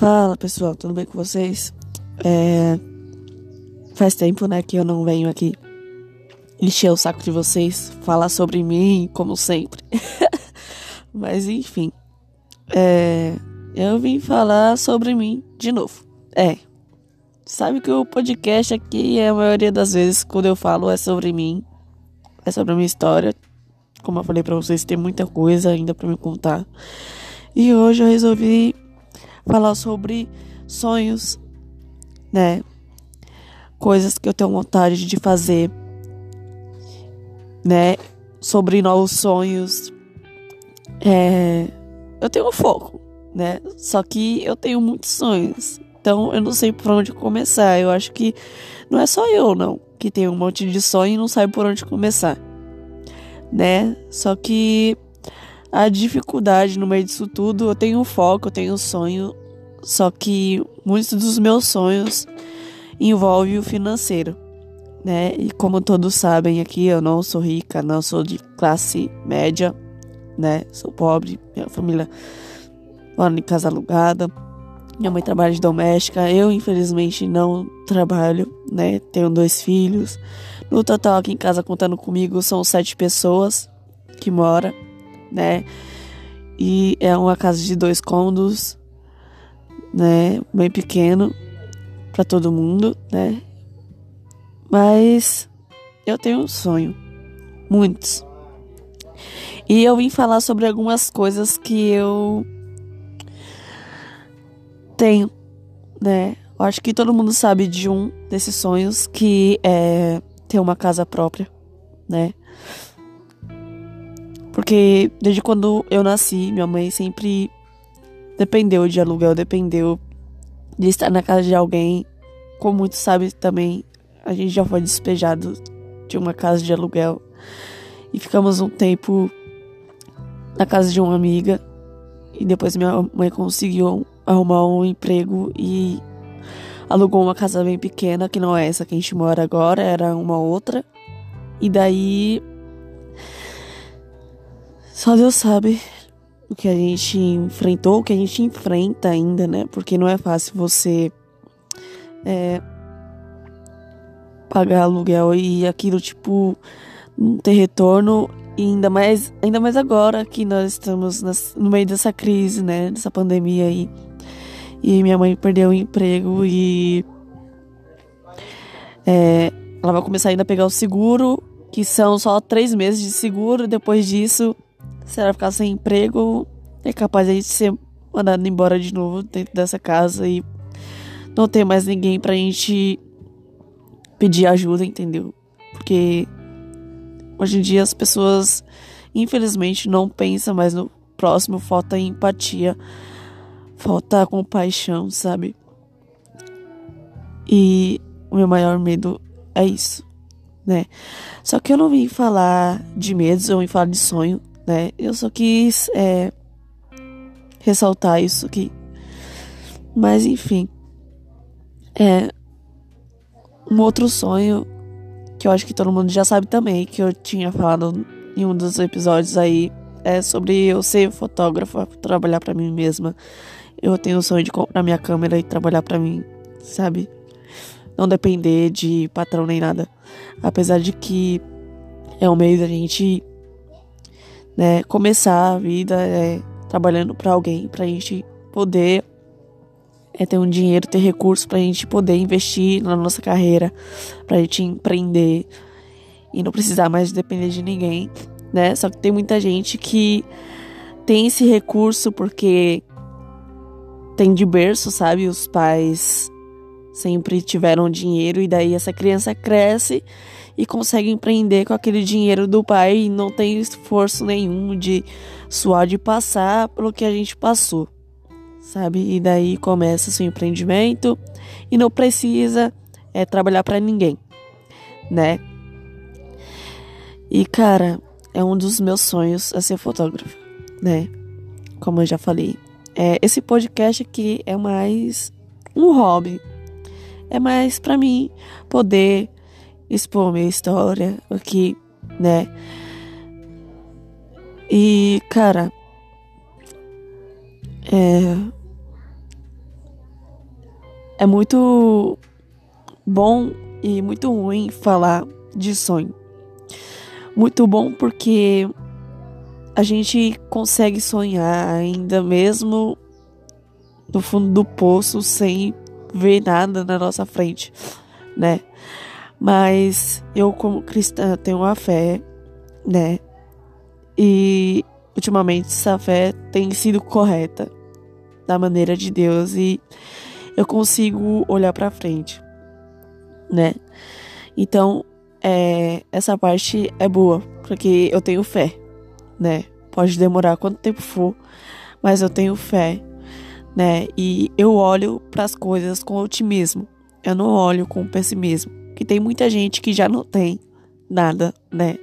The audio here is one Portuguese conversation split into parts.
Fala pessoal, tudo bem com vocês? É... Faz tempo, né, que eu não venho aqui encher o saco de vocês, falar sobre mim, como sempre. Mas enfim, é... eu vim falar sobre mim de novo. É, sabe que o podcast aqui, a maioria das vezes, quando eu falo, é sobre mim, é sobre a minha história. Como eu falei pra vocês, tem muita coisa ainda para me contar. E hoje eu resolvi falar sobre sonhos, né? Coisas que eu tenho vontade de fazer, né? Sobre novos sonhos. É, eu tenho um foco, né? Só que eu tenho muitos sonhos. Então eu não sei por onde começar. Eu acho que não é só eu, não, que tem um monte de sonho e não sabe por onde começar, né? Só que a dificuldade no meio disso tudo, eu tenho um foco, eu tenho um sonho, só que muitos dos meus sonhos envolvem o financeiro, né? E como todos sabem aqui, eu não sou rica, não sou de classe média, né? Sou pobre, minha família mora em casa alugada. Minha mãe trabalha de doméstica, eu infelizmente não trabalho, né? Tenho dois filhos. No total aqui em casa contando comigo são sete pessoas que moram né? E é uma casa de dois cômodos, né? Bem pequeno para todo mundo, né? Mas eu tenho um sonho, muitos. E eu vim falar sobre algumas coisas que eu tenho, né? Eu acho que todo mundo sabe de um desses sonhos que é ter uma casa própria, né? Porque desde quando eu nasci, minha mãe sempre dependeu de aluguel, dependeu de estar na casa de alguém. Como muitos sabem também, a gente já foi despejado de uma casa de aluguel e ficamos um tempo na casa de uma amiga. E depois minha mãe conseguiu arrumar um emprego e alugou uma casa bem pequena, que não é essa que a gente mora agora, era uma outra. E daí só Deus sabe o que a gente enfrentou, o que a gente enfrenta ainda, né? Porque não é fácil você é, pagar aluguel e aquilo, tipo, não ter retorno. E ainda mais, ainda mais agora que nós estamos nas, no meio dessa crise, né? Dessa pandemia aí. E minha mãe perdeu o emprego e. É, ela vai começar ainda a pegar o seguro, que são só três meses de seguro. Depois disso, se ela ficar sem emprego, é capaz de a gente ser mandado embora de novo dentro dessa casa e não ter mais ninguém pra gente pedir ajuda, entendeu? Porque hoje em dia as pessoas, infelizmente, não pensam mais no próximo, falta empatia, falta compaixão, sabe? E o meu maior medo é isso, né? Só que eu não vim falar de medos, eu vim falar de sonho né? Eu só quis é, ressaltar isso aqui. Mas enfim. É um outro sonho que eu acho que todo mundo já sabe também, que eu tinha falado em um dos episódios aí, é sobre eu ser fotógrafa, trabalhar para mim mesma. Eu tenho o sonho de comprar minha câmera e trabalhar para mim, sabe? Não depender de patrão nem nada. Apesar de que é um meio da gente né, começar a vida é, trabalhando para alguém, para a gente poder é, ter um dinheiro, ter recursos para a gente poder investir na nossa carreira, para a gente empreender e não precisar mais depender de ninguém, né? Só que tem muita gente que tem esse recurso porque tem de berço, sabe? Os pais sempre tiveram dinheiro e daí essa criança cresce e consegue empreender com aquele dinheiro do pai e não tem esforço nenhum de suar de passar pelo que a gente passou, sabe? E daí começa seu empreendimento e não precisa é, trabalhar para ninguém, né? E cara, é um dos meus sonhos a ser fotógrafo, né? Como eu já falei. É, esse podcast aqui é mais um hobby. É mais para mim poder expor minha história aqui, né? E, cara, é. é muito bom e muito ruim falar de sonho. Muito bom porque a gente consegue sonhar ainda mesmo no fundo do poço sem ver nada na nossa frente, né? Mas eu como cristã tenho uma fé, né? E ultimamente essa fé tem sido correta da maneira de Deus e eu consigo olhar para frente, né? Então, é, essa parte é boa, porque eu tenho fé, né? Pode demorar quanto tempo for, mas eu tenho fé, né? E eu olho para as coisas com otimismo. Eu não olho com pessimismo, que tem muita gente que já não tem nada, né?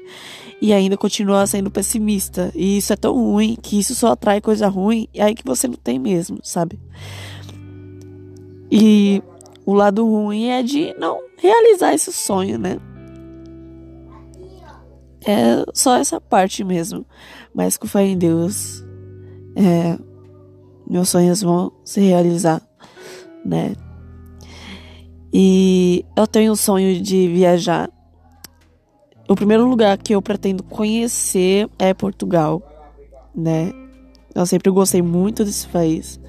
E ainda continua sendo pessimista. E isso é tão ruim que isso só atrai coisa ruim e aí que você não tem mesmo, sabe? E o lado ruim é de não realizar esse sonho, né? É só essa parte mesmo. Mas com fé em Deus, é, meus sonhos vão se realizar, né? E eu tenho o sonho de viajar. O primeiro lugar que eu pretendo conhecer é Portugal, né? Eu sempre gostei muito desse país,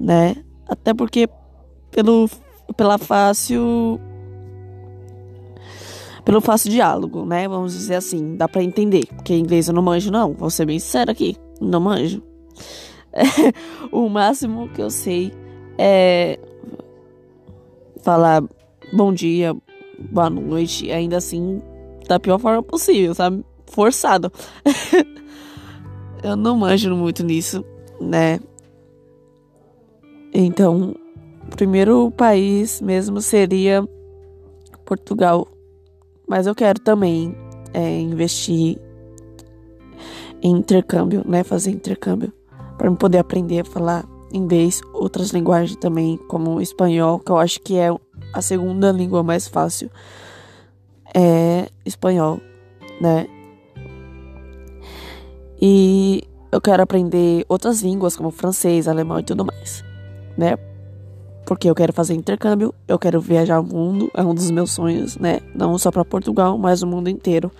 né? Até porque pelo pela fácil pelo fácil diálogo, né? Vamos dizer assim, dá para entender, porque inglês eu não manjo não, vou ser bem sincero aqui, não manjo. O máximo que eu sei é falar bom dia, boa noite, ainda assim da pior forma possível, sabe? Forçado. eu não manjo muito nisso, né? Então, o primeiro país mesmo seria Portugal. Mas eu quero também é, investir em intercâmbio, né? Fazer intercâmbio. Para eu poder aprender a falar inglês, outras linguagens também, como espanhol, que eu acho que é a segunda língua mais fácil. É espanhol, né? E eu quero aprender outras línguas, como francês, alemão e tudo mais, né? porque eu quero fazer intercâmbio, eu quero viajar o mundo, é um dos meus sonhos, né? Não só para Portugal, mas o mundo inteiro,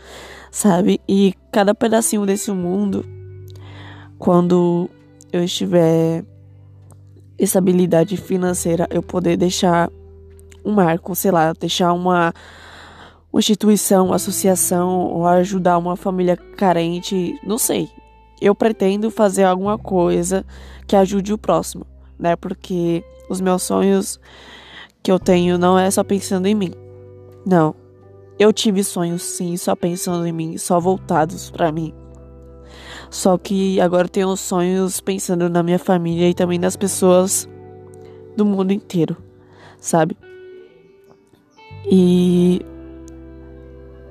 sabe? E cada pedacinho desse mundo, quando eu estiver estabilidade financeira, eu poder deixar um marco, sei lá, deixar uma, uma instituição, uma associação, ou ajudar uma família carente, não sei. Eu pretendo fazer alguma coisa que ajude o próximo, né? Porque os meus sonhos que eu tenho não é só pensando em mim. Não. Eu tive sonhos sim, só pensando em mim, só voltados para mim. Só que agora tenho sonhos pensando na minha família e também nas pessoas do mundo inteiro, sabe? E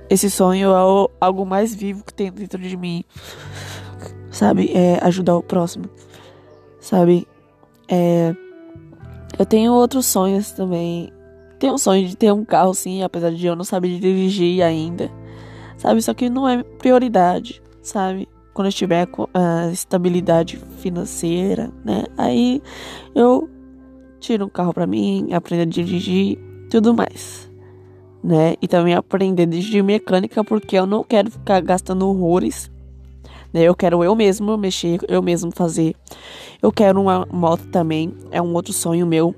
esse sonho é algo mais vivo que tem dentro de mim, sabe? É ajudar o próximo, sabe? É eu tenho outros sonhos também. Tenho um sonho de ter um carro, sim, apesar de eu não saber dirigir ainda. Sabe? Isso aqui não é prioridade, sabe? Quando eu tiver a estabilidade financeira, né? Aí eu tiro um carro para mim, aprendo a dirigir, tudo mais. Né? E também aprender a dirigir mecânica, porque eu não quero ficar gastando horrores né? Eu quero eu mesmo mexer, eu mesmo fazer. Eu quero uma moto também, é um outro sonho meu.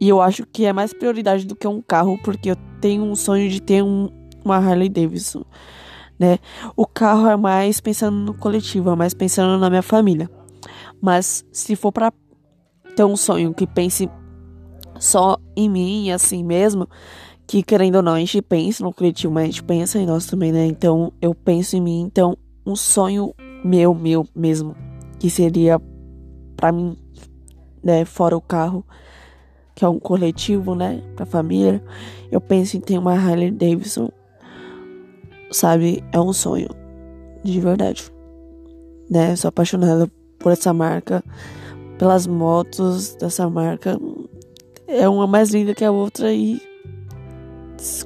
E eu acho que é mais prioridade do que um carro, porque eu tenho um sonho de ter um, uma Harley Davidson, né? O carro é mais pensando no coletivo, é mais pensando na minha família. Mas se for para ter um sonho que pense só em mim, assim mesmo, que querendo ou não, a gente pensa no coletivo, mas a gente pensa em nós também, né? Então eu penso em mim, então um sonho meu, meu mesmo, que seria para mim, né, fora o carro, que é um coletivo, né, pra família. Eu penso em ter uma Harley Davidson, sabe? É um sonho, de verdade, né? Sou apaixonada por essa marca, pelas motos dessa marca. É uma mais linda que a outra e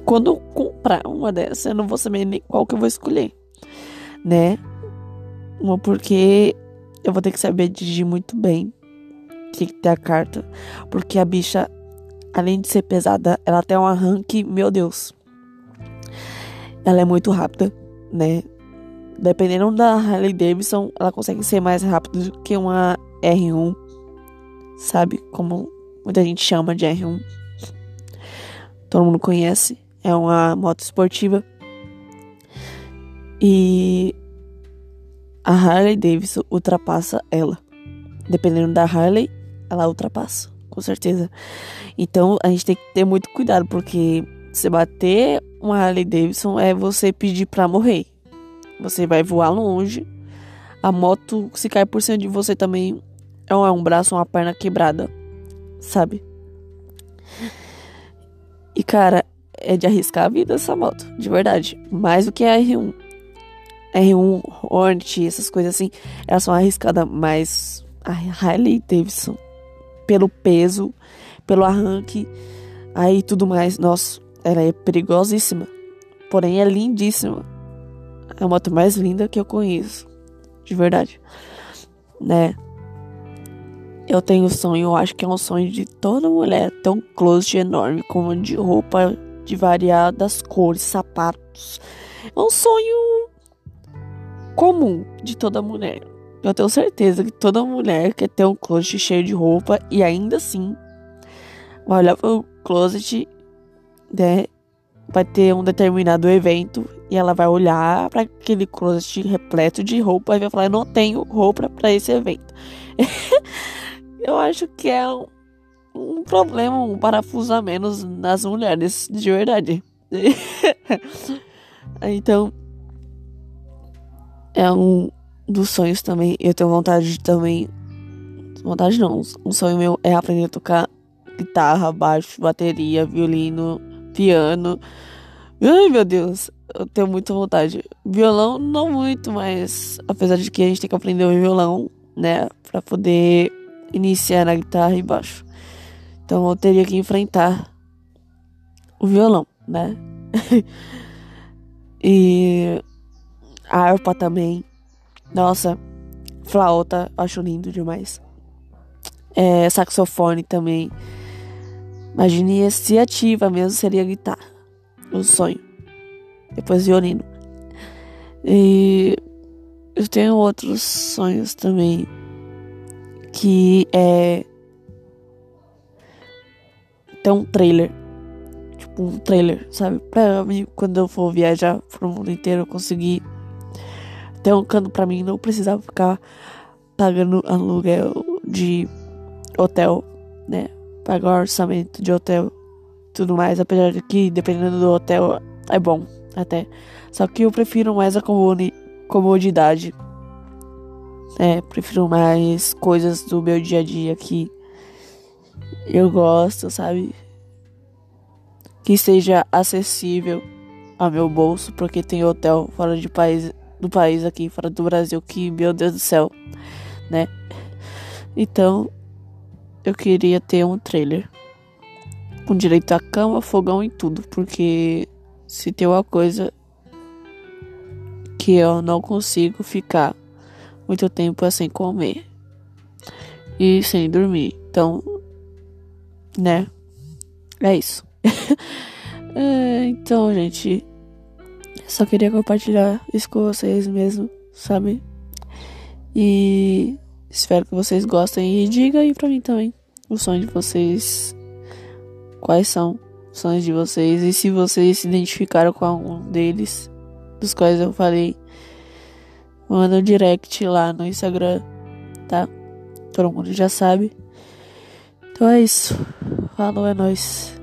quando eu comprar uma dessa, eu não vou saber nem qual que eu vou escolher né? Uma porque eu vou ter que saber dirigir muito bem. Tem que ter a carta. Porque a bicha além de ser pesada, ela tem um arranque, meu Deus. Ela é muito rápida, né? Dependendo da Harley Davidson, ela consegue ser mais rápida do que uma R1, sabe? Como muita gente chama de R1. Todo mundo conhece. É uma moto esportiva. E a Harley Davidson ultrapassa ela. Dependendo da Harley, ela ultrapassa, com certeza. Então a gente tem que ter muito cuidado, porque se bater uma Harley Davidson é você pedir pra morrer. Você vai voar longe. A moto, se cair por cima de você também, é é um braço, uma perna quebrada, sabe? E cara, é de arriscar a vida essa moto, de verdade. Mais do que a R1. R1, Hornet, essas coisas assim, elas são arriscadas, mas a Harley Davidson, pelo peso, pelo arranque, aí tudo mais, nossa, ela é perigosíssima, porém é lindíssima. É a moto mais linda que eu conheço, de verdade, né? Eu tenho sonho, eu acho que é um sonho de toda mulher ter um closet enorme, como de roupa de variadas cores, sapatos. É um sonho comum de toda mulher. Eu tenho certeza que toda mulher quer ter um closet cheio de roupa e ainda assim vai olhar pro closet, né? Vai ter um determinado evento e ela vai olhar para aquele closet repleto de roupa e vai falar: não tenho roupa para esse evento. eu acho que é um, um problema, um parafuso a menos nas mulheres, de verdade. então, é um dos sonhos também. Eu tenho vontade de também. Vontade não, um sonho meu é aprender a tocar guitarra, baixo, bateria, violino, piano. Ai meu Deus, eu tenho muita vontade. Violão, não muito, mas apesar de que a gente tem que aprender o violão, né, para poder iniciar na guitarra e baixo. Então eu teria que enfrentar o violão, né? e a harpa também. Nossa, flauta, acho lindo demais. É, saxofone também. Imagine se ativa mesmo seria guitarra. O sonho. Depois violino. E eu tenho outros sonhos também. Que é ter um trailer. Tipo um trailer, sabe? Pra mim, quando eu for viajar pro mundo inteiro, eu conseguir ter um canto pra mim, não precisar ficar pagando aluguel de hotel, né? Pagar orçamento de hotel tudo mais, apesar de que dependendo do hotel é bom até. Só que eu prefiro mais a comodidade. É, prefiro mais coisas do meu dia a dia que eu gosto, sabe? Que seja acessível ao meu bolso, porque tem hotel fora de país do país aqui, fora do Brasil, que, meu Deus do céu, né? Então, eu queria ter um trailer com direito a cama, fogão e tudo, porque se tem uma coisa que eu não consigo ficar muito tempo sem comer e sem dormir. Então, né? É isso. é, então, gente, só queria compartilhar isso com vocês mesmo, sabe? E espero que vocês gostem. E diga aí pra mim também o sonho de vocês. Quais são os sonhos de vocês? E se vocês se identificaram com algum deles, dos quais eu falei, manda um direct lá no Instagram, tá? Todo mundo já sabe. Então é isso. Falou, é nóis.